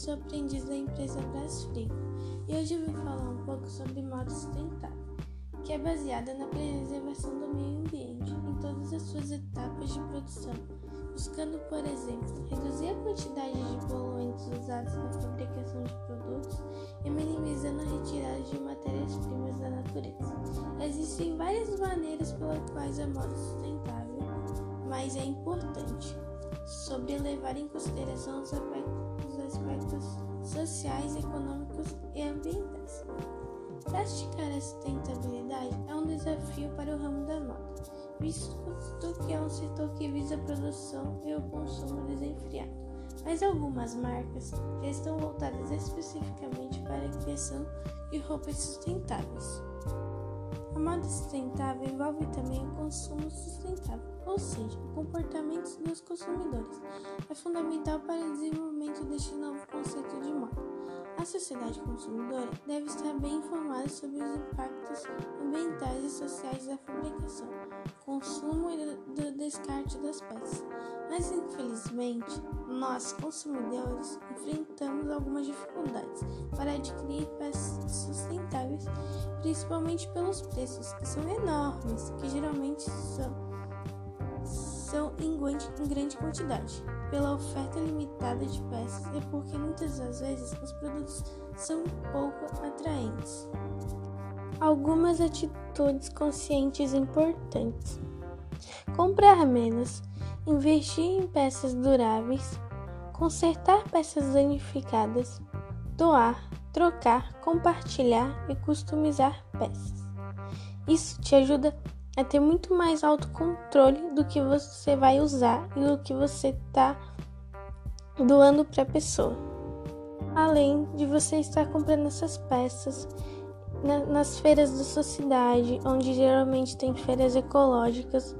sou aprendiz da empresa Brasfrigo e hoje eu vim falar um pouco sobre moda sustentável, que é baseada na preservação do meio ambiente em todas as suas etapas de produção, buscando, por exemplo, reduzir a quantidade de poluentes usados na fabricação de produtos e minimizando a retirada de matérias-primas da natureza. Existem várias maneiras pelas quais a moda sustentável, mas é importante sobre levar em consideração os aspectos sociais, econômicos e ambientais. Praticar a sustentabilidade é um desafio para o ramo da moda, visto que é um setor que visa a produção e o consumo desenfreado. Mas algumas marcas já estão voltadas especificamente para a criação de roupas sustentáveis. A moda sustentável envolve também o consumo sustentável, ou seja, o comportamento dos consumidores. É fundamental para o desenvolvimento deste novo conceito de moda. A sociedade consumidora deve estar bem informada sobre os impactos ambientais e sociais da fabricação, consumo e do descarte das peças. Mas, infelizmente, nós, consumidores, enfrentamos algumas dificuldades para adquirir peças sustentáveis, principalmente pelos preços, que são enormes, que geralmente são são em grande quantidade, pela oferta limitada de peças e porque muitas das vezes os produtos são pouco atraentes. Algumas atitudes conscientes importantes: comprar menos, investir em peças duráveis, consertar peças danificadas, doar, trocar, compartilhar e customizar peças. Isso te ajuda a ter muito mais autocontrole do que você vai usar e do que você está doando para a pessoa. Além de você estar comprando essas peças na, nas feiras da sua cidade, onde geralmente tem feiras ecológicas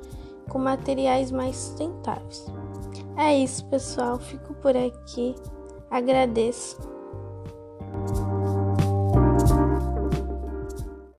com materiais mais sustentáveis. É isso, pessoal. Fico por aqui. Agradeço.